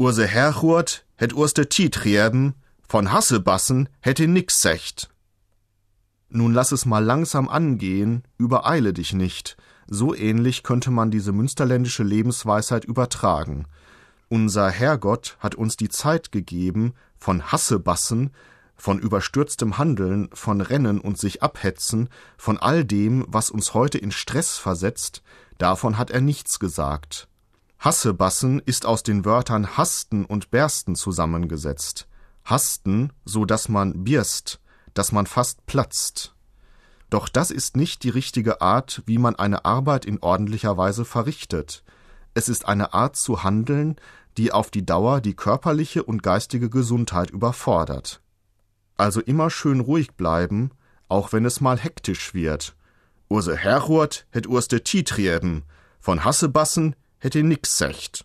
Urse Herchurt hätt urste Tietrieben, von Hassebassen hätte nix secht. Nun lass es mal langsam angehen, übereile dich nicht. So ähnlich könnte man diese münsterländische Lebensweisheit übertragen. Unser Herrgott hat uns die Zeit gegeben, von Hassebassen, von überstürztem Handeln, von Rennen und sich abhetzen, von all dem, was uns heute in Stress versetzt, davon hat er nichts gesagt. Hassebassen ist aus den Wörtern hasten und bersten zusammengesetzt. Hasten, so dass man birst, dass man fast platzt. Doch das ist nicht die richtige Art, wie man eine Arbeit in ordentlicher Weise verrichtet. Es ist eine Art zu handeln, die auf die Dauer die körperliche und geistige Gesundheit überfordert. Also immer schön ruhig bleiben, auch wenn es mal hektisch wird. Urse Herrhurt hätt urste Tietrieben, von Hassebassen hätte nix secht.